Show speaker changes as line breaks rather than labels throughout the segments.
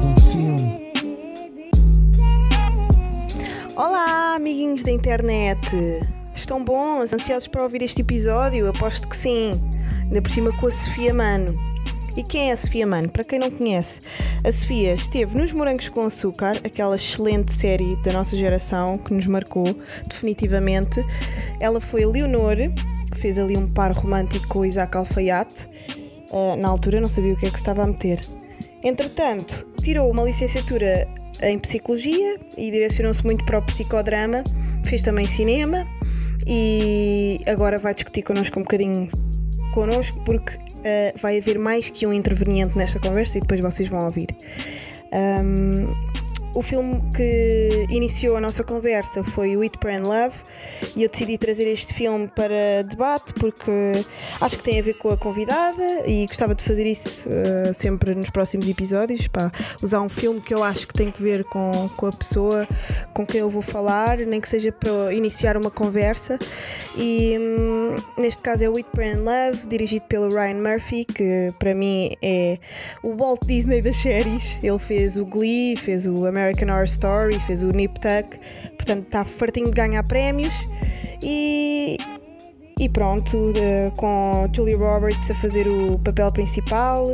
um filme.
Olá, amiguinhos da internet! Estão bons? Ansiosos para ouvir este episódio? Aposto que sim. Ainda por cima com a Sofia Mano. E quem é a Sofia Mano? Para quem não conhece, a Sofia esteve nos Morangos com Açúcar, aquela excelente série da nossa geração que nos marcou definitivamente. Ela foi Leonor, fez ali um par romântico com o Isaac Alfaiate. Uh, na altura não sabia o que é que se estava a meter. Entretanto, tirou uma licenciatura em Psicologia e direcionou-se muito para o psicodrama, fez também cinema e agora vai discutir connosco um bocadinho connosco porque uh, vai haver mais que um interveniente nesta conversa e depois vocês vão ouvir. Um, o filme que iniciou a nossa conversa foi It Brand Love e eu decidi trazer este filme para debate porque acho que tem a ver com a convidada e gostava de fazer isso uh, sempre nos próximos episódios para usar um filme que eu acho que tem que ver com, com a pessoa com quem eu vou falar, nem que seja para iniciar uma conversa. E hum, neste caso é It Brand Love, dirigido pelo Ryan Murphy, que para mim é o Walt Disney das séries. Ele fez o Glee, fez o American American Horror Story, fez o Nip Tuck, portanto está fartinho de ganhar prémios e, e pronto, uh, com Julie Roberts a fazer o papel principal.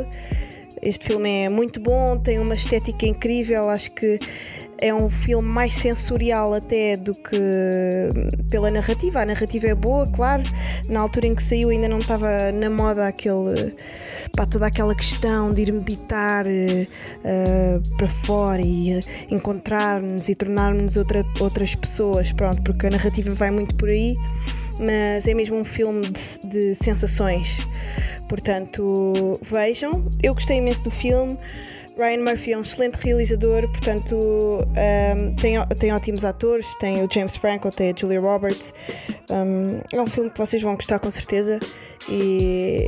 Este filme é muito bom, tem uma estética incrível, acho que é um filme mais sensorial até do que pela narrativa. A narrativa é boa, claro. Na altura em que saiu ainda não estava na moda aquele pá, toda aquela questão de ir meditar uh, para fora e uh, encontrar-nos e tornar-nos outra, outras pessoas, pronto, porque a narrativa vai muito por aí, mas é mesmo um filme de, de sensações. Portanto, vejam. Eu gostei imenso do filme. Ryan Murphy é um excelente realizador, portanto um, tem, tem ótimos atores, tem o James Franco, tem a Julia Roberts. Um, é um filme que vocês vão gostar com certeza e,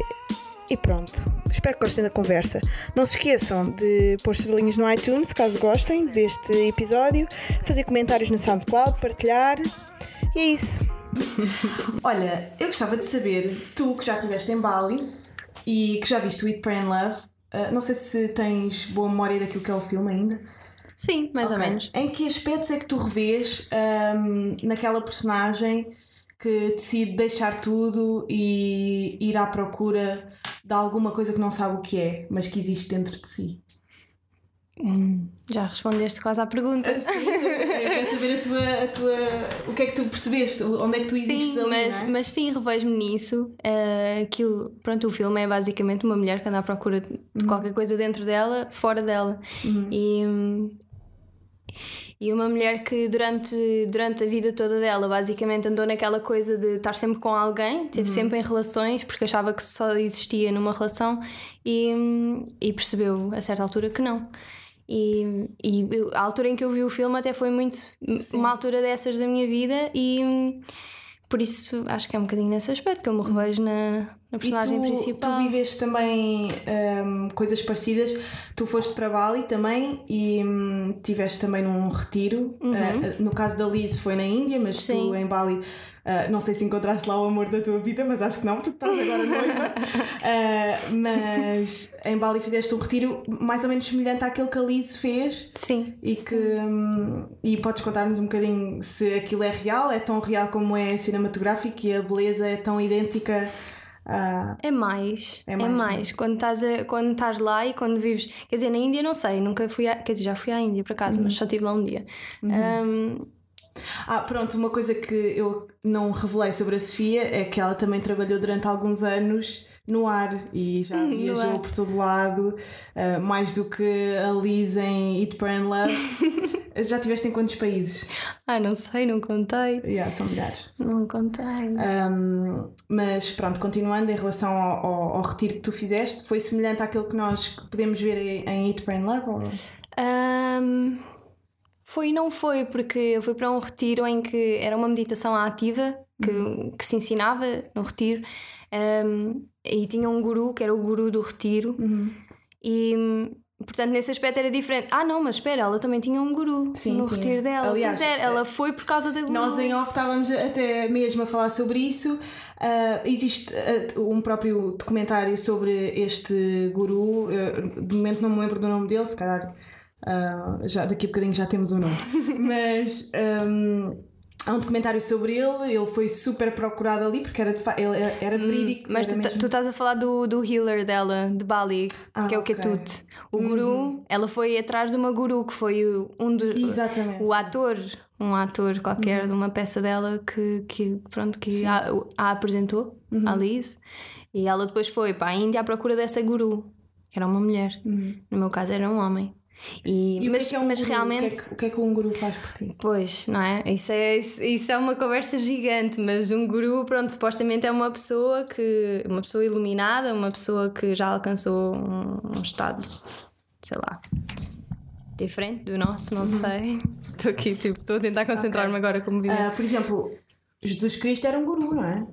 e pronto. Espero que gostem da conversa. Não se esqueçam de pôr estrelinhas no iTunes, caso gostem deste episódio, fazer comentários no SoundCloud, partilhar. E é isso. Olha, eu gostava de saber, tu que já estiveste em Bali e que já viste o Eat, Pray and Love, Uh, não sei se tens boa memória daquilo que é o filme ainda.
Sim, mais okay. ou menos.
Em que aspectos é que tu revês um, naquela personagem que decide deixar tudo e ir à procura de alguma coisa que não sabe o que é, mas que existe dentro de si?
Hum, já respondeste quase à pergunta.
Ah, sim, eu quero saber a tua, a tua, o que é que tu percebeste, onde é que tu existes
sim,
ali,
mas,
é?
mas sim, revejo-me nisso. Uh, aquilo, pronto, o filme é basicamente uma mulher que anda à procura de uhum. qualquer coisa dentro dela, fora dela. Uhum. E, e uma mulher que durante, durante a vida toda dela basicamente andou naquela coisa de estar sempre com alguém, esteve uhum. sempre em relações porque achava que só existia numa relação e, e percebeu a certa altura que não. E, e a altura em que eu vi o filme até foi muito Sim. uma altura dessas da minha vida e por isso acho que é um bocadinho nesse aspecto que eu me revejo na, na personagem
tu,
principal.
Tu viveste também um, coisas parecidas. Tu foste para Bali também e um, tiveste também num retiro. Uhum. Uh, no caso da Liz foi na Índia, mas Sim. tu em Bali uh, não sei se encontraste lá o amor da tua vida, mas acho que não, porque estás agora noiva. uh, mas em Bali fizeste um retiro mais ou menos semelhante àquele que a Liz fez.
Sim.
E que um, e podes contar-nos um bocadinho se aquilo é real, é tão real como é cinematográfico e a beleza é tão idêntica
Uh, é mais, é mais. É mais. Quando, estás a, quando estás lá e quando vives. Quer dizer, na Índia não sei, nunca fui a, Quer dizer, já fui à Índia por acaso, uhum. mas só estive lá um dia. Uhum. Um,
ah, pronto, uma coisa que eu não revelei sobre a Sofia é que ela também trabalhou durante alguns anos no ar e já viajou por todo lado, uh, mais do que a Liz em Eat, Pray and Love. Já estiveste em quantos países?
Ah, não sei, não contei.
Yeah, são milhares.
Não contei.
Um, mas pronto, continuando em relação ao, ao, ao, retiro que tu fizeste, foi semelhante àquilo que nós podemos ver em Eat, Pray and Love? Ou...
Um, foi e não foi, porque eu fui para um retiro em que era uma meditação ativa que, uhum. que se ensinava no retiro um, e tinha um guru que era o guru do retiro. Uhum. E Portanto, nesse aspecto era diferente. Ah, não, mas espera, ela também tinha um guru Sim, no tinha. retiro dela. Aliás, era, ela foi por causa da guru.
Nós em off estávamos até mesmo a falar sobre isso. Uh, existe uh, um próprio documentário sobre este guru. Uh, de momento não me lembro do nome dele, se calhar Uh, já, daqui a bocadinho já temos o um nome. Mas um, há um documentário sobre ele, ele foi super procurado ali porque era, de ele era hum, verídico.
Hum, mas
era
tu, mesmo... tu, estás a falar do, do healer dela, de Bali, ah, que é o okay. Ketut. O uhum. guru, ela foi atrás de uma guru que foi um dos.
Exatamente.
O ator, um ator qualquer uhum. de uma peça dela que, que, pronto, que a, a, apresentou, uhum. a Liz. E ela depois foi para a Índia à procura dessa guru, que era uma mulher. Uhum. No meu caso era um homem.
E, e mas, o que é, que é um mas guru? realmente. O que, é que, o que, é que, um guru faz por ti?
Pois, não é? Isso, é? isso, isso é uma conversa gigante, mas um guru, pronto, supostamente é uma pessoa que. uma pessoa iluminada, uma pessoa que já alcançou um, um estado, sei lá. Diferente do nosso, não uhum. sei. Estou aqui, tipo, estou a tentar concentrar-me okay. agora como
uh, Por exemplo, Jesus Cristo era um guru, não é?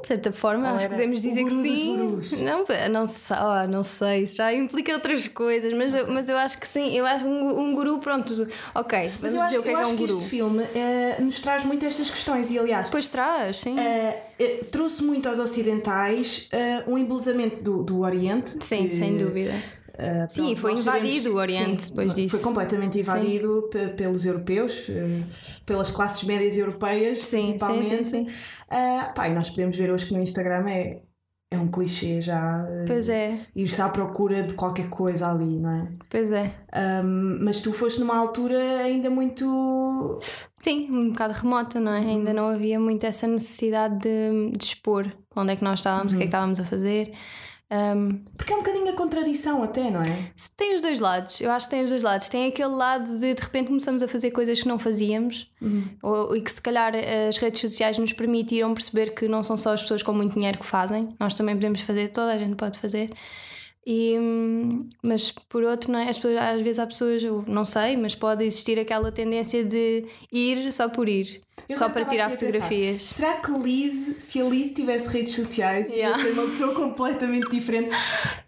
De certa forma, Ou acho que podemos dizer que sim. Não, não sei, oh, não sei, isso já implica outras coisas, mas, okay. eu, mas eu acho que sim. Eu acho um, um guru, pronto, ok. Vamos mas eu
acho,
o que
eu
é,
acho
que,
é um
guru.
este filme uh, nos traz muito estas questões e, aliás,
pois traz, sim. Uh,
trouxe muito aos ocidentais um embelezamento do, do Oriente.
Sim, que, sem dúvida. Uh,
Sim,
pronto, foi invadido o Oriente sim, depois disso.
Foi completamente invadido pelos europeus, uh, pelas classes médias europeias, sim, principalmente. Sim, sim, sim. Uh, pá, e nós podemos ver hoje que no Instagram é, é um clichê já.
Pois é.
Ir-se à procura de qualquer coisa ali, não é?
Pois é.
Um, mas tu foste numa altura ainda muito.
Sim, um bocado remota, não é? Uhum. Ainda não havia muito essa necessidade de, de expor onde é que nós estávamos, uhum. o que é que uhum. estávamos a fazer. Um,
Porque é um bocadinho a contradição, até, não é?
Tem os dois lados, eu acho que tem os dois lados. Tem aquele lado de de repente começamos a fazer coisas que não fazíamos uhum. ou, e que se calhar as redes sociais nos permitiram perceber que não são só as pessoas com muito dinheiro que fazem, nós também podemos fazer, toda a gente pode fazer. E, mas por outro, não é? As pessoas, às vezes há pessoas, eu não sei, mas pode existir aquela tendência de ir só por ir, eu só para tirar fotografias.
Pensar, será que Liz, se a Liz tivesse redes sociais, yeah. ia ser uma pessoa completamente diferente?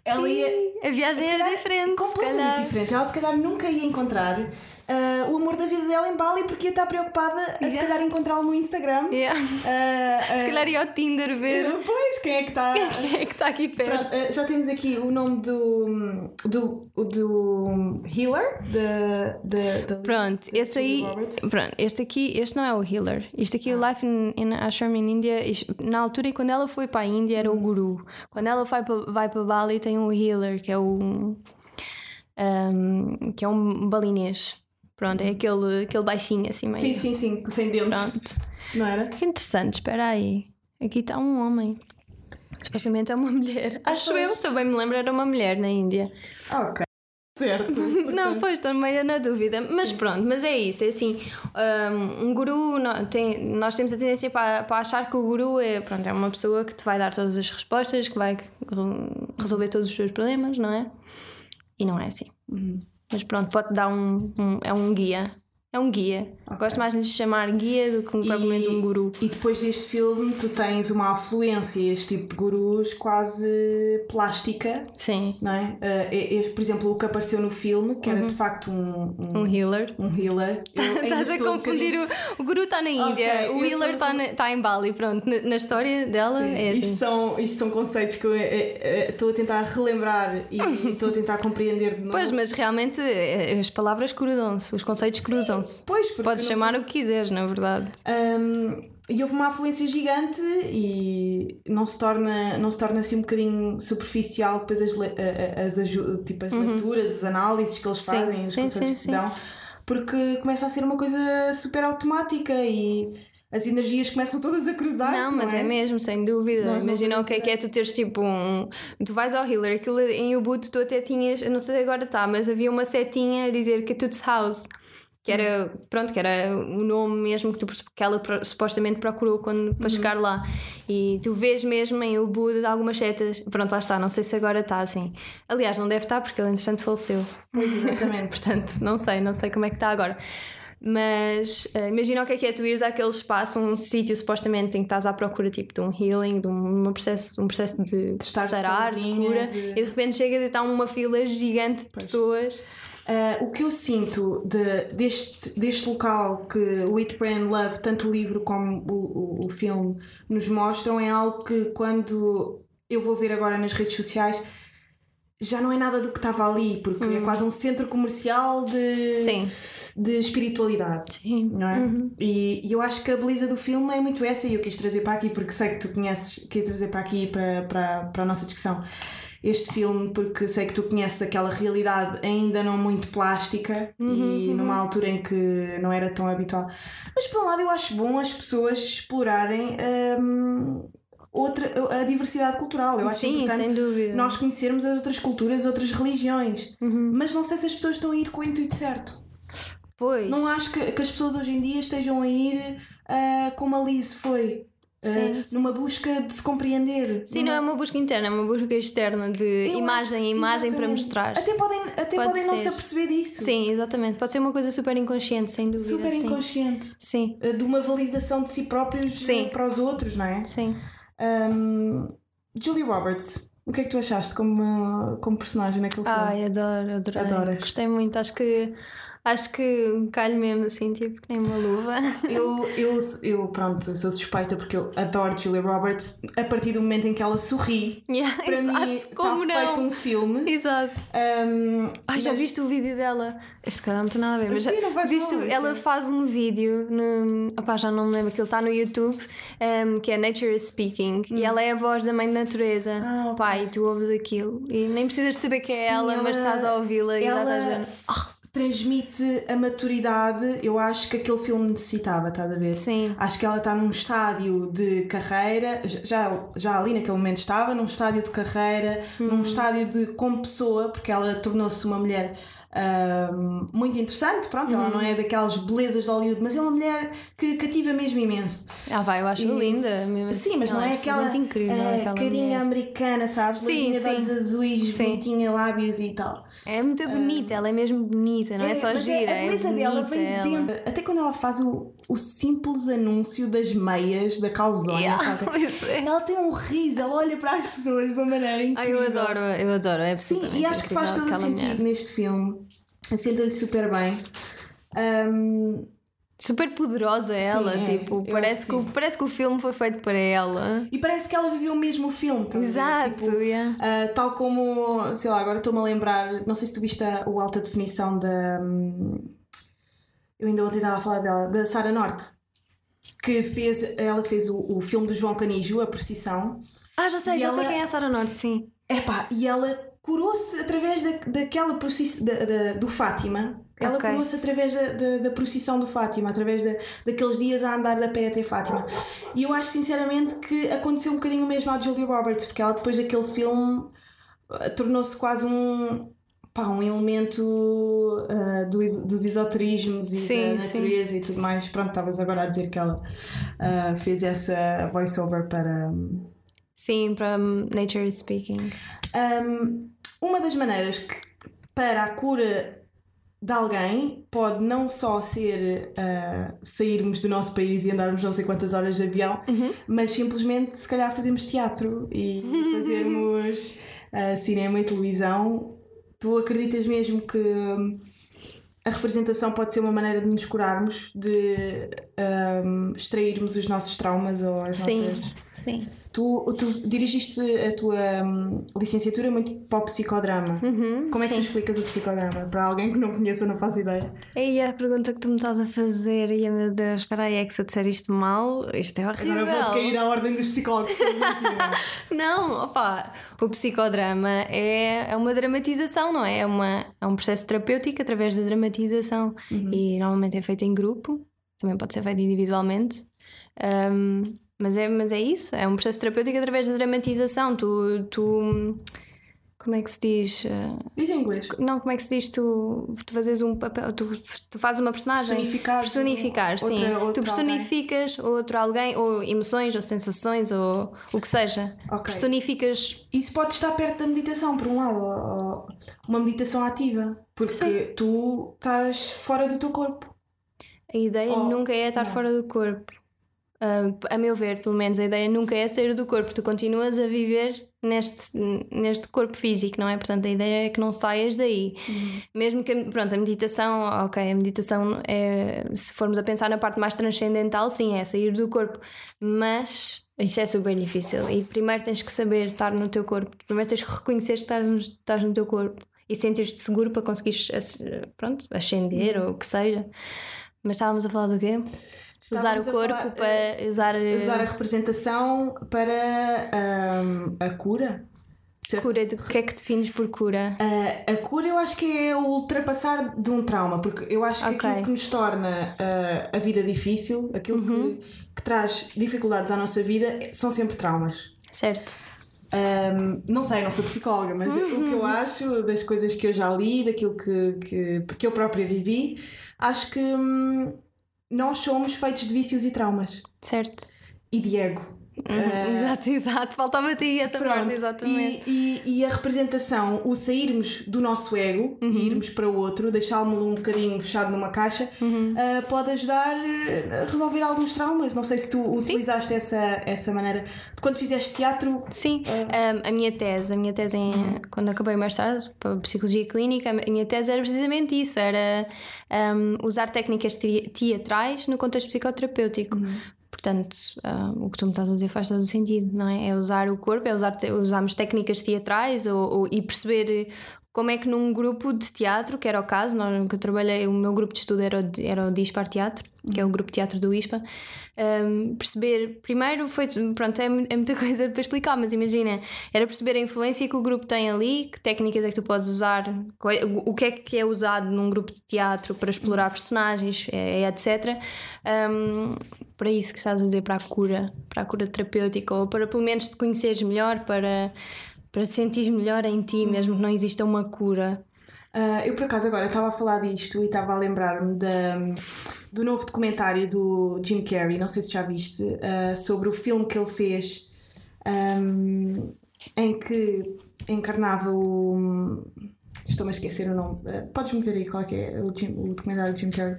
Ela ia. A viagem era diferente.
Completamente diferente. Ela se calhar nunca ia encontrar uh, o amor da vida dela em Bali porque ia estar preocupada a yeah. se calhar encontrá-lo no Instagram.
Yeah. Uh, se calhar ia ao Tinder ver.
Pois, quem é que está?
Quem é que está aqui perto?
Pronto, já temos aqui o nome do, do, do healer. De, de,
pronto, de, esse aí. Pronto, este aqui, este não é o healer. Este aqui, ah. o Life in, in Ashram in India, na altura, quando ela foi para a Índia, era o guru. Quando ela vai para, vai para Bali, tem um healer, que é o. Um, que é um balinês. Pronto, é aquele, aquele baixinho assim meio.
Sim, sim, sim, sem dentes. Pronto. Não era?
Que interessante, espera aí. Aqui está um homem. Especialmente é uma mulher. Ah, Acho pois. eu, se eu bem me lembro, era uma mulher na Índia.
Ok. Certo.
não, pois estou meio na dúvida. Mas Sim. pronto, mas é isso. É assim, um, um guru, nós, tem, nós temos a tendência para, para achar que o guru é, pronto, é uma pessoa que te vai dar todas as respostas, que vai resolver todos os teus problemas, não é? E não é assim. Uhum. Mas pronto, pode dar um, um, é um guia é um guia. Okay. Gosto mais de lhe chamar guia do que propriamente um guru.
E depois deste filme, tu tens uma afluência, este tipo de gurus, quase plástica.
Sim.
Não é? Uh, é, por exemplo, o que apareceu no filme, que era uhum. de facto um,
um, um healer.
Um healer.
Estás a confundir. Um o, o guru está na Índia, okay, o healer está tô... tá em Bali. Pronto, na, na história dela Sim. é assim.
Isto são, isto são conceitos que eu estou a tentar relembrar e estou a tentar compreender de novo.
Pois, mas realmente eh, as palavras cruzam-se, os conceitos cruzam-se.
Pois,
Podes chamar o que quiseres, na verdade.
Um, e houve uma afluência gigante e não se torna, não se torna assim um bocadinho superficial depois as, as, as, tipo, as uhum. leituras, as análises que eles sim, fazem, os sim, conceitos sim, que dão, porque começa a ser uma coisa super automática e as energias começam todas a cruzar.
Não, mas
não
é? é? mesmo, sem dúvida. Nós Imagina o que é que é tu teres tipo um. Tu vais ao healer, aquilo em Ubuntu tu até tinhas, não sei se agora está, mas havia uma setinha a dizer que tudo house que era, pronto, que era o nome mesmo que, tu, que ela supostamente procurou quando, para uhum. chegar lá. E tu vês mesmo em o Buda de algumas setas, pronto, lá está, não sei se agora está assim. Aliás, não deve estar porque ele entretanto faleceu.
Pois, exatamente.
Portanto, não sei, não sei como é que está agora. Mas uh, imagina o que é que é tu ires àquele espaço, um sítio supostamente em que estás à procura tipo de um healing, de um, processo, um processo de, de estar sarar, sozinha, de cura, de... e de repente chegas e está uma fila gigante de pois. pessoas
Uh, o que eu sinto de, deste, deste local que o It Brand Love, tanto o livro como o, o, o, filme, nos mostram é algo que quando eu vou ver agora nas redes sociais já não é nada do que estava ali, porque é quase um centro comercial de,
Sim.
de espiritualidade.
Sim.
Não é? E, e eu acho que a beleza do filme é muito essa, e eu quis trazer para aqui, porque sei que tu conheces, quis trazer para aqui para, para, para a nossa discussão este filme, porque sei que tu conheces aquela realidade ainda não muito plástica e numa altura em que não era tão habitual. Mas por um lado, eu acho bom as pessoas explorarem. hum, Outra, a diversidade cultural, eu acho
Sim,
importante
sem dúvida.
nós conhecermos as outras culturas, outras religiões, mas não sei se as pessoas estão a ir com o intuito certo.
Pois.
Não acho que, que as pessoas hoje em dia estejam a ir ah, como a Liz foi.
Sim, sim.
numa busca de se compreender.
Sim, não é uma busca interna, é uma busca externa de
Eu
imagem
acho-
imagem para mostrar.
Até podem, até
Pode
podem não se aperceber disso.
Sim, exatamente. Pode ser uma coisa super inconsciente, sem dúvida.
Super
sim.
inconsciente.
Sim,
Ah, De uma validação de si próprios
Sim.
ah, para os outros, não é?
sim.
Um, Julie Roberts, o que é que tu achaste como, como personagem naquele filme?
Ai, adoro.
Adoras.
Gostei muito. Acho que acho que calho mesmo assim, tipo, que nem uma luva.
Eu, eu, eu, pronto, eu sou suspeita porque eu adoro Julia Roberts a partir do momento em que ela sorri.
Yeah,
Para
exato.
mim,
Como
está
não?
feito um filme.
Exato.
Um,
Ai, já
mas-
viste o vídeo dela? Este cara não tem nada a ver, mas
Sim,
já, viste,
mal,
ela
é-
faz um vídeo, no, opá, já não me lembro, aquilo está no YouTube, um, que é Nature is Speaking, e ela é a voz da mãe da natureza.
Hum. Ah, ok.
Pá, e tu ouves aquilo, e nem precisas saber que é
Sim,
ela, mas
ela-
estás a ouvi-la e
ela-
estás a dizer, "Ah,
transmite a maturidade, eu acho que aquele filme necessitava, estás a ver?
Sim.
Acho que ela está num estádio de carreira, já, já ali naquele momento estava, num estádio de carreira,
Uhum.
num estádio de como pessoa, porque ela tornou-se uma mulher ahm, muito interessante, pronto,
Uhum.
ela não é daquelas belezas de Hollywood, mas é uma mulher que cativa mesmo imenso.
Ah, vai, eu acho
E-
linda. Mesmo
Sim,
assim,
mas não
ela
é aquela
incrível,
ah,
aquela
carinha
mulher.
americana, sabes?
Sim,
Loirinha de
sim.
olhos azuis,
Sim.
bonitinha, lábios e tal.
É muito bonita, ela é mesmo bonita, não é, só
mas
gira,
a
é
beleza
bonita
dela vem
ela.
dentro. Até quando ela faz o, o simples anúncio das meias da calzona,
Yeah, é.
Ela tem um riso, ela olha para as pessoas de uma maneira
Ai,
incrível.
eu adoro, eu adoro. É
Sim, e acho que faz todo o sentido
mulher.
neste filme. Senta-lhe super bem. Ahm,
Super poderosa ela,
é,
tipo,
eu
parece
acho
que,
sim.
parece que o filme foi feito para ela.
e parece que ela viveu mesmo o filme. ver?
Exato,
Tipo,
yeah.
ah, tal como, sei lá, agora estou-me a lembrar, não sei se tu viste a, o alta definição da. hum, eu ainda ontem estava a falar dela, da Sara Norte, que fez, ela fez o, o filme do João Canijo, A Procissão.
Ah, já sei, já sei
ela-
quem é a Sara Norte, sim.
Epá, e ela curou-se através da, daquela procissão da, da- do Fátima. Ela
Ok.
curou-se através da, da, da procissão do Fátima, através da, daqueles dias a andar da pé até Fátima. E eu acho sinceramente que aconteceu um bocadinho o mesmo à Julia Roberts, porque ela depois daquele filme eh, tornou-se quase um. Pá, um elemento ah, do dos esoterismos e
Sim,
da
sim.
natureza e tudo mais. Pronto, estavas agora a dizer que ela ah, fez essa voice-over para,
Sim, para um, Nature is Speaking.
Um, uma das maneiras que para a cura de alguém pode não só ser uh, sairmos do nosso país e andarmos não sei quantas horas de avião, mas simplesmente se calhar fazermos teatro e fazermos uh, cinema e televisão. Tu acreditas mesmo que a representação pode ser uma maneira de nos curarmos, de um, extrairmos os nossos traumas ou as
Sim,
nossas.
sim.
Tu, tu dirigiste a tua hum, licenciatura muito para o psicodrama.
Uhum,
Como é que tu
sim.
explicas o psicodrama? Para alguém que não conheça, não faço ideia.
E a pergunta que tu me estás a fazer, e meu Deus, espera aí, é que se eu disser isto mal, isto é horrível.
Agora vou cair à ordem dos psicólogos. não
opa, o psicodrama é, é uma dramatização, não é? É, uma, é um processo terapêutico através da dramatização e normalmente é feito em grupo, também pode ser feito individualmente. Um, mas, é, mas é isso, é um processo terapêutico através da dramatização. Tu, tu como é que se diz?
Diz em inglês.
Não, como é que se diz? Tu, tu fazes um papel, tu, tu fazes uma personagem.
Personificar
Personificar,
outra-
sim.
outro
tu personificas outro alguém, ou emoções, ou sensações, ou o que seja.
Ok.
Personificas.
Isso pode estar perto da meditação, por um lado. uma meditação ativa. Porque tu estás fora do teu corpo.
A ideia
Oh,
nunca é estar
não.
fora do corpo. Ah, a meu ver, pelo menos, a ideia nunca é sair do corpo. Tu continuas a viver neste, neste corpo físico, não é? Portanto, a ideia é que não saias daí. Uhum. Mesmo que, pronto, a meditação, ok, a meditação é, se formos a pensar na parte mais transcendental, sim, é sair do corpo, mas isso é super difícil. E primeiro tens que saber estar no teu corpo, primeiro tens que reconhecer que estás no, estás no teu corpo e sentir-te seguro para conseguires pronto, ascender uhum. ou o que seja. Mas estávamos a falar do quê? usar o corpo falar, para
uh, usar, usar a representação para um, a cura.
Cura, de, o que é que defines por cura?
Uh, a cura eu acho que é o ultrapassar de um trauma, porque eu acho que okay. aquilo que nos torna uh, a vida difícil, aquilo uhum. que, que, traz dificuldades à nossa vida, são sempre traumas.
Certo.
Um, não sei, não sou psicóloga, mas uhum. o que eu acho das coisas que eu já li, daquilo que, que, que eu própria vivi, acho que. Hum, nós somos feitos de vícios e traumas.
Certo.
E de ego.
Uhum, uh, exato, exato. Faltava-te aí essa pronto, parte, exatamente.
E, e, e, a representação, o sairmos do nosso ego uhum. e irmos para o outro, deixá-lo um bocadinho fechado numa caixa, uhum. uh, pode ajudar a resolver alguns traumas. Não sei se tu Sim. utilizaste essa, essa maneira. Quando fizeste teatro.
Sim, uh... um, a minha tese, a minha tese em, uhum. quando acabei o mestrado para Psicologia Clínica, a minha tese era precisamente isso: era um, usar técnicas teatrais no contexto psicoterapêutico. Portanto, uh, o que tu me estás a dizer faz todo sentido, não é? É usar o corpo, é usar usarmos técnicas teatrais ou, ou, e perceber como é que num grupo de teatro, que era o caso, nós, que eu trabalhei, o meu grupo de estudo era o, era o Dispar Teatro, que é o grupo de teatro do ISPA, um, perceber, primeiro foi, pronto, é, é, muita coisa para explicar, mas imagina, era perceber a influência que o grupo tem ali, que técnicas é que tu podes usar, o que é que é usado num grupo de teatro para explorar personagens, é, é etc. Um, para isso que estás a dizer, para a cura, para a cura terapêutica, ou para pelo menos te conheceres melhor, para para te sentir melhor em ti, mesmo que não exista uma cura.
Uh, eu por acaso agora estava a falar disto e estava a lembrar-me do novo documentário do Jim Carrey, não sei se já viste, uh, sobre o filme que ele fez um, em que encarnava o. Estou-me a esquecer o nome. Uh, Podes-me ver aí qual é, é o, Jim, o documentário do Jim Carrey?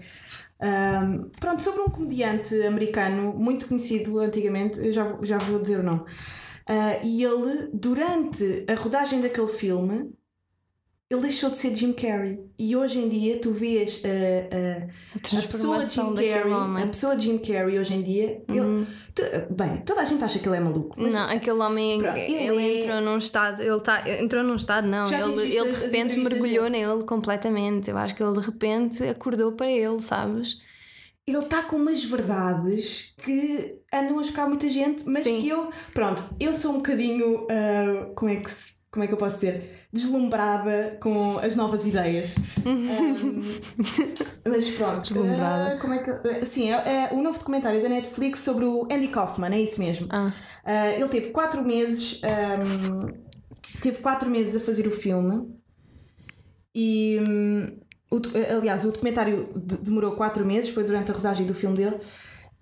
Um, pronto, sobre um comediante americano muito conhecido antigamente, eu já, já vou dizer o nome. Uh, e ele, durante a rodagem daquele filme, ele deixou de ser Jim Carrey. E hoje em dia tu vês uh, uh, a, pessoa Jim Carrey, a pessoa Jim Carrey hoje em dia. Uhum. Ele, tu, bem, toda a gente acha que ele é maluco.
Mas, não, aquele homem pronto, ele, ele é... entrou num estado. Ele tá, entrou num estado, não. Já ele, ele de repente mergulhou nele completamente. Eu acho que ele de repente acordou para ele, sabes?
Ele está com umas verdades que andam a chocar muita gente, mas Sim. que eu, pronto, eu sou um bocadinho, uh, como é que se, como é que eu posso dizer, deslumbrada com as novas ideias. um, mas pronto, deslumbrada. Uh, como é que, sim, é, é, o novo documentário da Netflix sobre o Andy Kaufman, é isso mesmo. Ah. Uh, ele teve quatro meses, um, teve quatro meses a fazer o filme e um, o, aliás, o documentário demorou quatro meses, foi durante a rodagem do filme dele.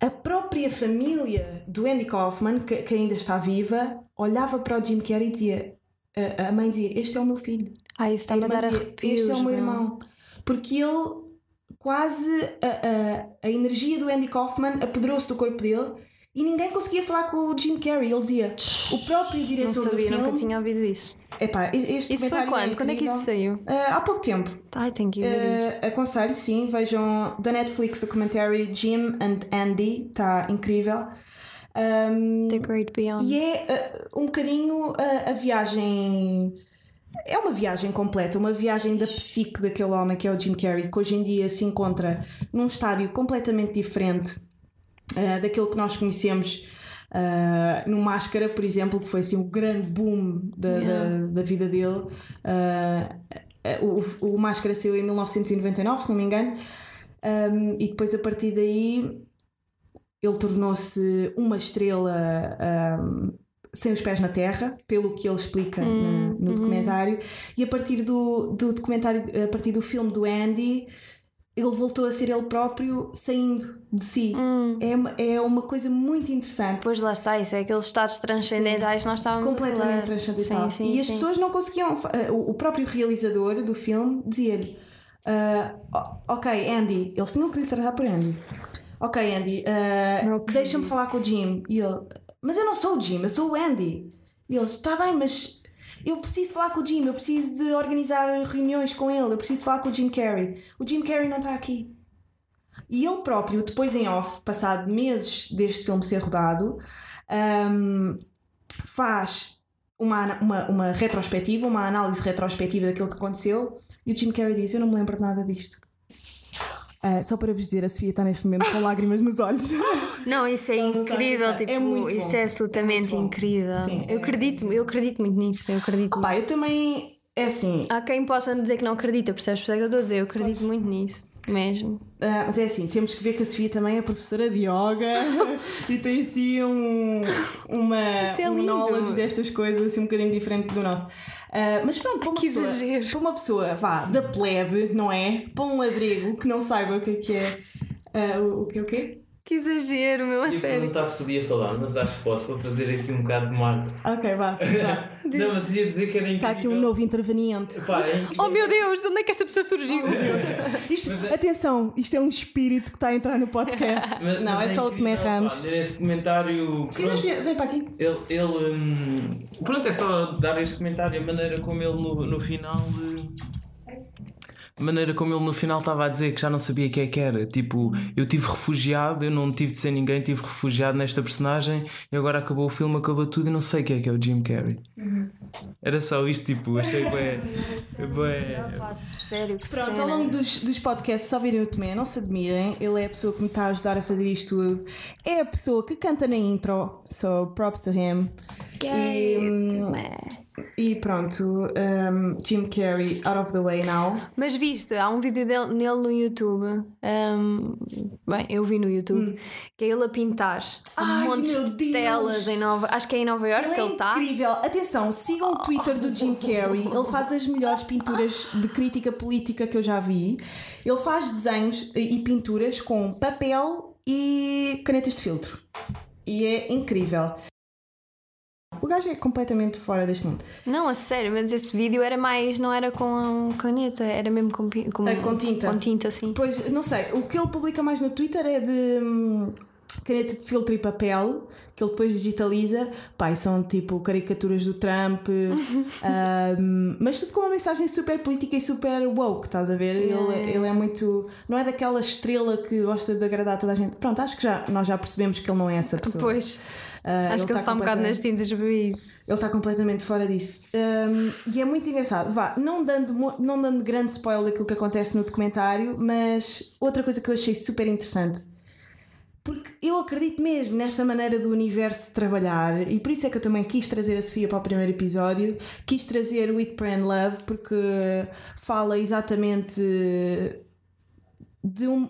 A própria família do Andy Kaufman, que, que ainda está viva, olhava para o Jim Carrey e dizia: a, a mãe dizia, Este é o meu filho.
Ah, isso está a, a dar dizia,
Este é o meu irmão. Porque ele quase a, a, a energia do Andy Kaufman apoderou-se do corpo dele e ninguém conseguia falar com o Jim Carrey. Ele dizia, o próprio diretor não sabia, do filme.
nunca tinha ouvido isso.
Epá, este
isso foi quando? É quando é que isso saiu?
Uh, há pouco tempo.
Ai, tenho que ver uh, isso.
Aconselho, sim, vejam da Netflix documentary Jim and Andy, está incrível.
Um, The Great Beyond.
E é uh, um bocadinho a viagem. É uma viagem completa, uma viagem da psique daquele homem que é o Jim Carrey, que hoje em dia se encontra num estádio completamente diferente uh, daquilo que nós conhecemos uh, no Máscara, por exemplo, que foi assim o grande boom da, yeah. da, da, vida dele. Uh, o, o Máscara saiu em 1999, se não me engano, um, e depois a partir daí ele tornou-se uma estrela. Um, sem os pés na terra, pelo que ele explica hum, no, no hum. documentário, e a partir do, do documentário, a partir do filme do Andy, ele voltou a ser ele próprio saindo de si. Hum. É, é uma coisa muito interessante.
Pois lá está, isso é aqueles estados transcendentais que nós estávamos
Completamente transcendentais. Sim, sim, e as sim. pessoas não conseguiam. Eh, o próprio realizador do filme dizia-lhe: uh, Ok, Andy, eles tinham que lhe tratar por Andy. Ok, Andy, uh, deixa-me falar com o Jim. E ele: Mas eu não sou o Jim, eu sou o Andy. E eles, está bem, mas eu preciso falar com o Jim, eu preciso de organizar reuniões com ele, eu preciso falar com o Jim Carrey. O Jim Carrey não está aqui. E ele próprio, depois em off, passado meses deste filme ser rodado, um, faz uma, uma, uma retrospectiva, uma análise retrospectiva daquilo que aconteceu, e o Jim Carrey diz: Eu não me lembro de nada disto. Uh, só para vos dizer, a Sofia está neste momento com lágrimas nos olhos.
Não, isso é incrível, tipo, é muito isso bom. é absolutamente é incrível. Sim, eu é... acredito, eu acredito muito nisso, eu acredito.
Opa, eu também é assim.
Há quem possa dizer que não acredita, percebes? Por isso é que eu estou a dizer, eu acredito muito nisso. Mesmo.
Uh, mas é assim, temos que ver que a Sofia também é professora de yoga e tem assim um, uma, é um knowledge destas coisas assim um bocadinho diferente do nosso. Uh, mas pronto, para uma, que pessoa, exagero. para uma pessoa vá, da plebe, não é? Para um labrego que não saiba o que é que é. Uh, o que é o quê?
Que exagero, meu, a
eu
sério.
perguntar se podia falar, mas acho que posso. Vou fazer aqui um bocado de marca.
Ok, vá. vá.
não, mas ia dizer que era incrível.
Está aqui um novo interveniente.
Pá, é
oh meu Deus, onde é que esta pessoa surgiu?
Oh, isto, é... Atenção, isto é um espírito que está a entrar no podcast. Mas, não, mas é, é só o Tomé Ramos.
Pá, esse comentário.
Se quiseres, vem, vem para aqui.
Ele. ele hum, pronto, é só dar este comentário, a maneira como ele no, no final. Hum, maneira como ele no final estava a dizer que já não sabia quem é que era. Tipo, eu tive refugiado, eu não tive de ser ninguém, tive refugiado nesta personagem e agora acabou o filme, acabou tudo e não sei quem é que é o Jim Carrey. Uhum. Era só isto, tipo, achei bem.
bem... Sério, que
Pronto, ao longo dos, dos podcasts, só virem o Tomé, não se admirem, ele é a pessoa que me está a ajudar a fazer isto tudo. É a pessoa que canta na intro, so props to him.
E,
e, pronto, um, Jim Carrey out of the way now.
Mas viste, há um vídeo dele, nele no YouTube. Um, bem, eu vi no YouTube, hum. que é ele a pintar
Ai,
um monte de Deus. telas em Nova Acho que é em Nova York ele que
é
ele está.
Incrível! Atenção, sigam o Twitter do Jim Carrey. Ele faz as melhores pinturas de crítica política que eu já vi. Ele faz desenhos e pinturas com papel e canetas de filtro. E é incrível. O gajo é completamente fora deste mundo.
Não, a sério, mas esse vídeo era mais. não era com caneta, era mesmo com, com,
é, com tinta.
Com tinta, sim.
Pois, não sei. O que ele publica mais no Twitter é de. Caneta de filtro e papel que ele depois digitaliza pai são tipo caricaturas do Trump um, mas tudo com uma mensagem super política e super woke estás a ver ele, ele é muito não é daquela estrela que gosta de agradar toda a gente pronto acho que já nós já percebemos que ele não é essa pessoa
pois Uh, Acho que ele está um bocado nas tintas isso.
Ele está completamente fora disso. Um, e é muito engraçado. Vá, não dando, não dando grande spoiler daquilo que acontece no documentário, mas outra coisa que eu achei super interessante. Porque eu acredito mesmo nesta maneira do universo trabalhar e por isso é que eu também quis trazer a Sofia para o primeiro episódio, quis trazer o It Pray Love porque fala exatamente de um.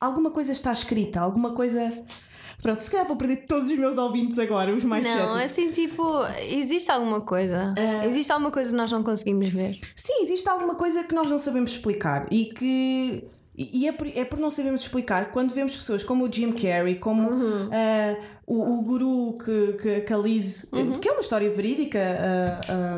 Alguma coisa está escrita, alguma coisa Pronto, se calhar vou perder todos os meus ouvintes agora, os mais
Não,
céticos.
assim, tipo, existe alguma coisa. Uh... Existe alguma coisa que nós não conseguimos ver.
Sim, existe alguma coisa que nós não sabemos explicar e que. E é por, é por não sabermos explicar quando vemos pessoas como o Jim Carrey, como uhum. uh, o, o guru que, que, que a Liz, uhum. que é uma história verídica,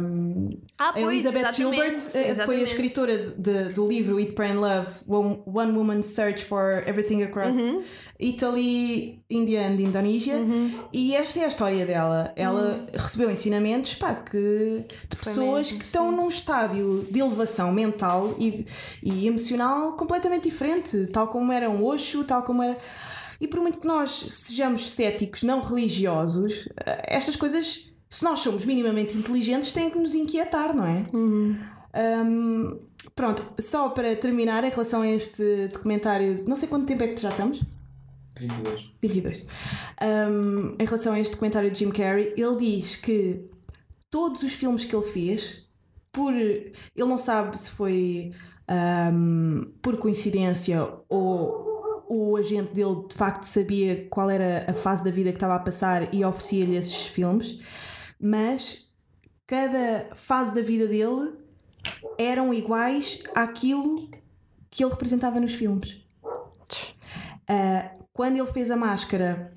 um,
ah,
a Elizabeth Gilbert exatamente. foi a escritora de, de, do livro Eat, Pray and Love, One, One Woman's Search for Everything Across uhum. Italy, India and Indonésia. Uhum. E esta é a história dela. Ela uhum. recebeu ensinamentos pá, que, de pessoas mesmo, que estão sim. num estádio de elevação mental e, e emocional completamente diferente, tal como era um Osho, tal como era. E por muito que nós sejamos céticos, não religiosos, eh, estas coisas, se nós somos minimamente inteligentes, têm que nos inquietar, não é?
Uhum.
Um, pronto, só para terminar em relação a este documentário, não sei quanto tempo é que já estamos.
22.
22. Um, em relação a este comentário de Jim Carrey, ele diz que todos os filmes que ele fez, por ele não sabe se foi um, por coincidência ou o agente dele de facto sabia qual era a fase da vida que estava a passar e oferecia-lhe esses filmes, mas cada fase da vida dele eram iguais àquilo que ele representava nos filmes. Uh, quando ele fez a máscara,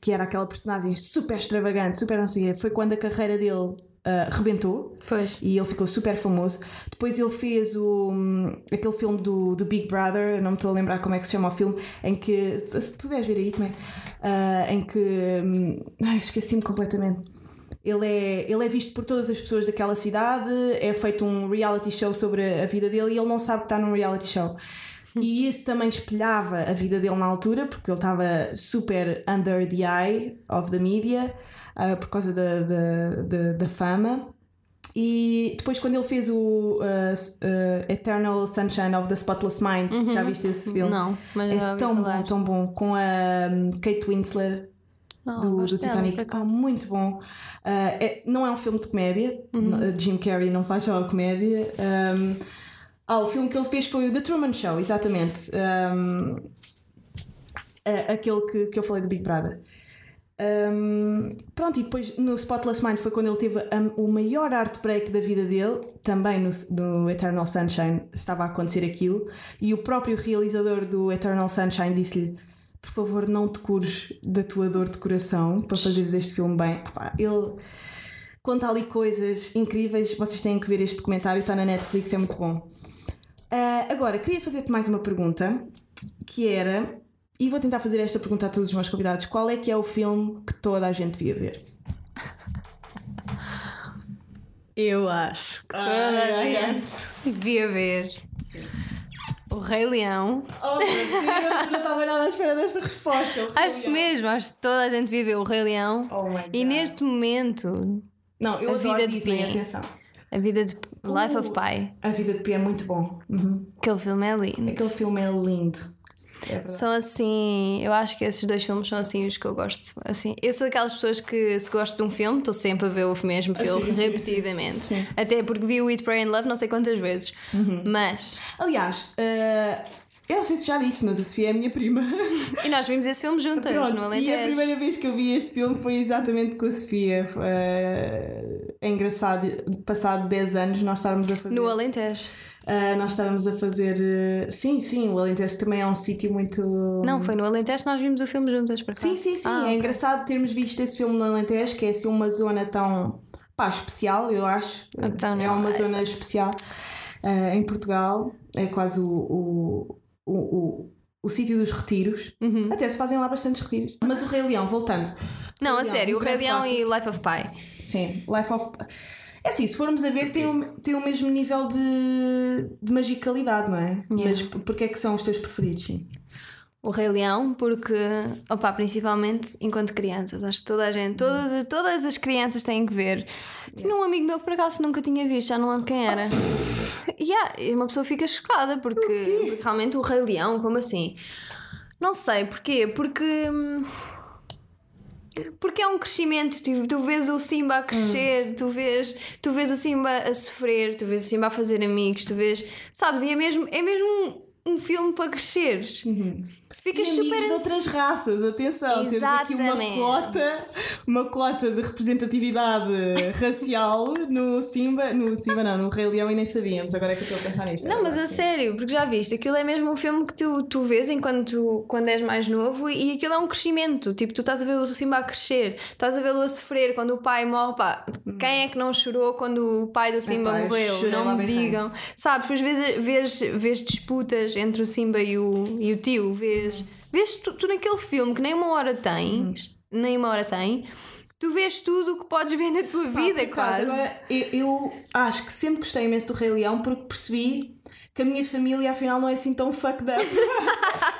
que era aquela personagem super extravagante, super não sei foi quando a carreira dele uh, rebentou
pois.
e ele ficou super famoso. Depois ele fez o, um, aquele filme do, do Big Brother, não me estou a lembrar como é que se chama o filme, em que, se puderes ver aí também, uh, em que. Um, ai, esqueci-me completamente. Ele é, ele é visto por todas as pessoas daquela cidade, é feito um reality show sobre a vida dele e ele não sabe que está num reality show. E isso também espelhava a vida dele na altura, porque ele estava super under the eye of the media, uh, por causa da, da, da, da fama. E depois, quando ele fez o uh, uh, Eternal Sunshine of the Spotless Mind, uhum. já viste esse filme?
Não, mas
é tão falar. bom, tão bom. Com a um, Kate Winslet. Oh, do, do Titanic, oh, muito bom. Uh, é, não é um filme de comédia, uhum. Jim Carrey não faz só comédia. Um, ah, o filme que ele fez foi o The Truman Show, exatamente. Um, aquele que, que eu falei do Big Brother. Um, pronto, e depois no Spotless Mind foi quando ele teve o maior art break da vida dele, também no, no, Eternal Sunshine estava a acontecer aquilo, e o próprio realizador do Eternal Sunshine disse-lhe: Por favor, não te cures da tua dor de coração para fazeres este filme bem. ele conta ali coisas incríveis, vocês têm que ver este documentário, está na Netflix, é muito bom. Uh, agora, queria fazer-te mais uma pergunta que era e vou tentar fazer esta pergunta a todos os meus convidados: qual é que é o filme que toda a gente devia ver?
Eu acho que toda a gente devia ver O Rei Leão.
Oh meu Deus, não estava nada à espera desta resposta.
Acho Leão. mesmo, acho que toda a gente devia ver O Rei Leão.
Oh my God.
E neste momento.
Não, eu a adoro vida Disney, de Pi, atenção.
A vida de Life uh, of Pi.
A vida de Pi é muito bom. Uhum.
Aquele filme é lindo.
Aquele filme é lindo.
É são assim, eu acho que esses dois filmes são assim os que eu gosto. Assim, eu sou daquelas pessoas que se gosto de um filme, estou sempre a ver o mesmo ah, filme sim, repetidamente. Sim, sim. Até porque vi o Eat, Pray and Love não sei quantas vezes. Uhum. Mas.
Aliás, uh, eu não sei se já disse, mas a Sofia é a minha prima.
E nós vimos esse filme juntas Pronto, no Alentejo.
E a primeira vez que eu vi este filme foi exatamente com a Sofia. É engraçado, passado 10 anos, nós estarmos a fazer.
No Alentejo.
Uh, nós estávamos a fazer. Uh, sim, sim, o Alentejo também é um sítio muito.
Não, foi no Alentejo que nós vimos o filme juntas para cá.
Sim, sim, sim. Ah, é okay. engraçado termos visto esse filme no Alentejo, que é assim uma zona tão. pá, especial, eu acho. Então, é uma zona especial uh, em Portugal. É quase o, o, o, o o sítio dos retiros. Uhum. Até se fazem lá bastantes retiros. Mas o Rei Leão, voltando.
Não, a sério, o Rei Leão e Life of Pi.
Sim, Life of Pi. É assim, se formos a ver, tem o, tem o mesmo nível de, de magicalidade, não é? Yeah. Mas porquê é que são os teus preferidos, sim?
O Rei Leão, porque, opa, principalmente enquanto crianças, acho que toda a gente, todas, todas as crianças têm que ver. Tinha um amigo meu que por acaso nunca tinha visto, já não lembro quem era. yeah, e uma pessoa fica chocada porque, porque realmente o Rei Leão, como assim? Não sei porquê, porque. Hum, porque é um crescimento, tu, tu vês o Simba a crescer, hum. tu, vês, tu vês o Simba a sofrer, tu vês o Simba a fazer amigos, tu vês, sabes, e é mesmo, é mesmo um, um filme para cresceres. Uhum.
Ficas super. de outras raças, atenção, Exatamente. temos aqui uma cota, uma cota de representatividade racial no Simba, no Simba não, no Rei Leão e nem sabíamos, agora é que eu estou a pensar nisto.
Não, mas a sério, porque já viste, aquilo é mesmo um filme que tu, tu vês enquanto quando és mais novo e aquilo é um crescimento, tipo, tu estás a ver o Simba a crescer, estás a vê-lo a sofrer quando o pai morre, pá, quem é que não chorou quando o pai do Simba pai, morreu? Não me digam, sabes, depois vês, vês, vês disputas entre o Simba e o, e o tio, vês Vês tu, tu naquele filme que nem uma hora tens, hum. nem uma hora tem, tu vês tudo o que podes ver na tua Pá, vida, quase. Agora,
eu, eu, acho que sempre gostei imenso do Rei Leão porque percebi que a minha família afinal não é assim tão fucked up.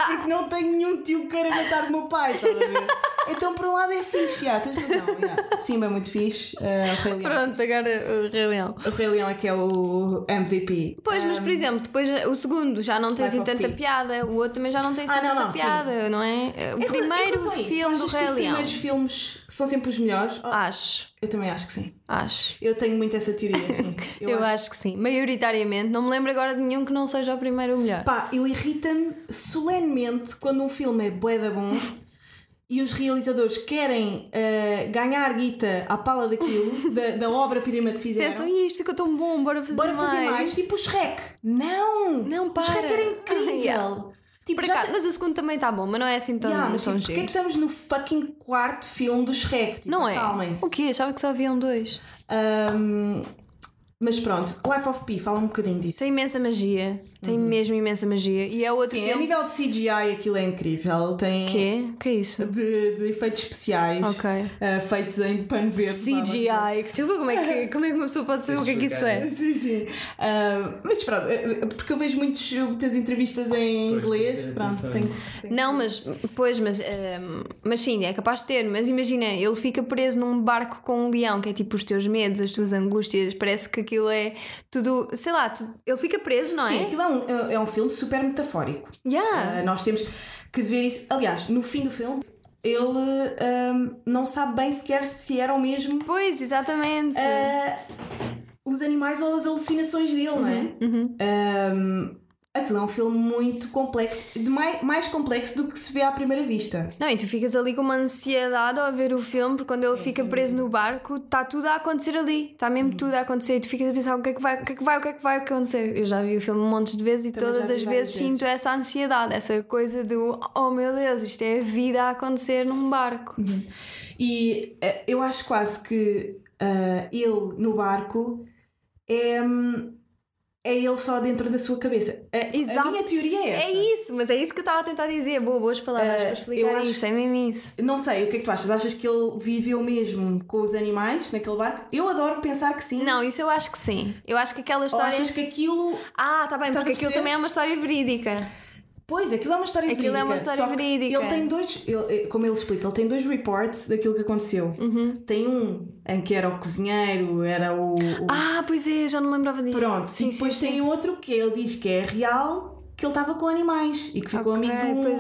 porque não tenho nenhum tio que queira matar o meu pai, estás a ver? Então, por um lado é fixe, já, tens razão. Simba é muito fixe. Uh, o Rei Leão.
Pronto, agora o Rei Leão.
O Rei Leão é que é o MVP.
Pois, um, mas por exemplo, depois o segundo já não tem assim tanta piada, o outro também já não tem assim ah, tanta não, piada, sim. não é? O primeiro filme do Rei Leão. Os
primeiros filmes são sempre os melhores.
Acho.
Eu também acho que sim.
Acho.
Eu tenho muito essa teoria, sim.
Eu, eu acho. acho. que sim. Maioritariamente, não me lembro agora de nenhum que não seja o primeiro o melhor.
Pá, eu irrita-me solenemente quando um filme é bué da bom e os realizadores querem uh, ganhar guita à pala daquilo, da, da obra-prima que fizeram.
Pensam, isto ficou tão bom, bora fazer
bora
mais.
Bora fazer mais. Tipo o Shrek. Não!
Não, para.
O Shrek era incrível. yeah.
Tipo, cá, Mas o segundo também está bom, mas não é assim tão, yeah, mas, tão
tipo, Porquê é que estamos no fucking quarto filme do Shrek? Tipo,
não é? O quê? Achava que só haviam dois.
Um, mas pronto, Life of Pi, fala um bocadinho disso.
Tem imensa magia. Tem mesmo imensa magia. E é outro
Sim, a
filme.
nível de CGI aquilo é incrível. Tem
Quê? O que é isso?
de, de efeitos especiais
Ok.
eh, feitos em pano verde.
CGI. Como é, que, como é que uma pessoa pode saber o que é que isso é.
Sim, sim. Ah, mas pronto, eh, porque eu vejo muitos, muitas entrevistas em
Pois,
inglês.
de ter
Pronto,
nisso.
tenho-
Não, mas, pois, mas, ehm, mas sim, é capaz de ter. Mas imagina, ele fica preso num barco com um leão, que é tipo os teus medos, as tuas angústias. Parece que aquilo é tudo, sei lá, tu- ele fica preso, não
Sim,
é?
aquilo é um, é um filme super metafórico.
Yeah.
Ah, nós temos que ver isso. Aliás, no fim do filme, ele ah, não sabe bem sequer se eram mesmo
Pois, exatamente.
ah, os animais ou as alucinações dele, não é?
Uhum.
Ah, aquilo é um filme muito complexo, de mais, mais complexo do que se vê à primeira vista.
Não, e tu ficas ali com uma ansiedade ao ver o filme, porque quando ele fica preso no barco, está tudo a acontecer ali. Está mesmo tudo a acontecer. E tu ficas a pensar o que é que vai, o que é que vai, o que é que vai acontecer. Eu já vi o filme montes de vezes e
Também
todas as vezes, sinto essa ansiedade, essa coisa do oh meu Deus, isto é a vida a acontecer num barco.
E eh, eu acho quase que ah, ele no barco é, hum, é ele só dentro da sua cabeça. A, a
Exato.
minha teoria é essa.
É isso, mas é isso que eu estava a tentar dizer. Boa, boas palavras
Eh,
para explicar
acho-
isso, é mesmo isso.
Não sei, o que é que tu achas? Achas que ele viveu mesmo com os animais naquele barco? Eu adoro pensar que sim.
Não, isso eu acho que sim. Eu acho que aquela
Ou
história.
achas que aquilo.
Ah, tá bem, porque
a
aquilo também é uma história verídica.
Pois, aquilo é uma história
Aquilo
verídica.
é uma história verídica.
Ele tem dois, ele- como ele explica, ele tem dois reports daquilo que aconteceu.
Uhum.
Tem um em que era o cozinheiro, era o. o-
Ah, pois é, já não lembrava disso.
Pronto,
sim,
e depois
sim,
tem
sim.
outro que ele diz que é real, que ele estava com animais e que ficou
Ok,
amigo do,
é,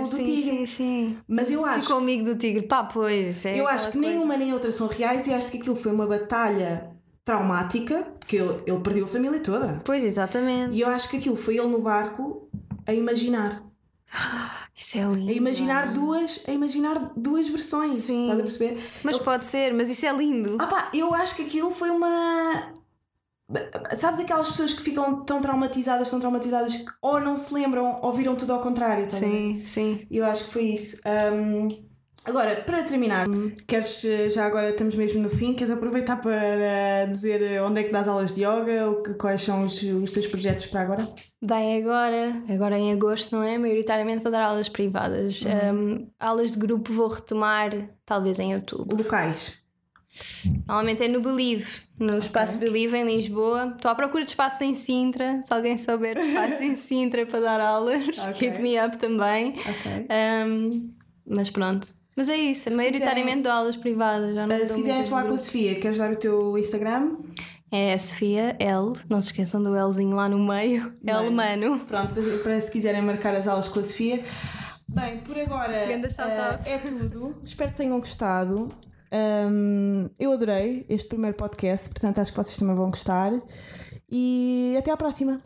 do, do
sim,
tigre.
Sim, sim.
Mas eu acho,
Ficou amigo do tigre. Pá, pois. É
eu acho que nem
coisa.
uma nem outra são reais e acho que aquilo foi uma batalha traumática, porque ele, ele perdeu a família toda.
Pois, exatamente.
E eu acho que aquilo foi ele no barco a imaginar.
Isso é lindo.
A imaginar duas, a imaginar duas versões.
Sim.
Estás a perceber?
Mas pode ser, mas isso é lindo.
Ah pá, eu acho que aquilo foi uma. Sabes aquelas pessoas que ficam tão traumatizadas, tão traumatizadas que ou não se lembram ou viram tudo ao contrário, ver?
sim, sim.
Eu acho que foi isso. Ahm, agora, para terminar, queres, eh, já agora estamos mesmo no fim, queres aproveitar para dizer eh, onde é que dás aulas de yoga, quais são os, os teus projetos para agora?
Bem, agora, agora em agosto, não é? Maioritariamente vou dar aulas privadas. Um, aulas de grupo vou retomar talvez em outubro.
Locais.
Normalmente é no Believe, no espaço Believe em Lisboa. Estou à procura de espaço em Sintra. Se alguém souber de espaço em Sintra para dar aulas,
Ok.
hit me up também.
Ok.
Um, mas pronto. Mas é isso,
Se
maioritariamente
quiserem-
dou aulas privadas. Já não
Uh,
dou
se quiserem falar com a. Sofia, queres dar o teu Instagram?
É a Sofia L, não se esqueçam do Lzinho lá no meio. É
Bem.
Mano.
Pronto, para, se quiserem marcar as aulas com a Sofia. Bem, por agora eh, é tudo. Espero que tenham gostado. Ahm, eu adorei este primeiro podcast, portanto acho que vocês também vão gostar. E até à próxima.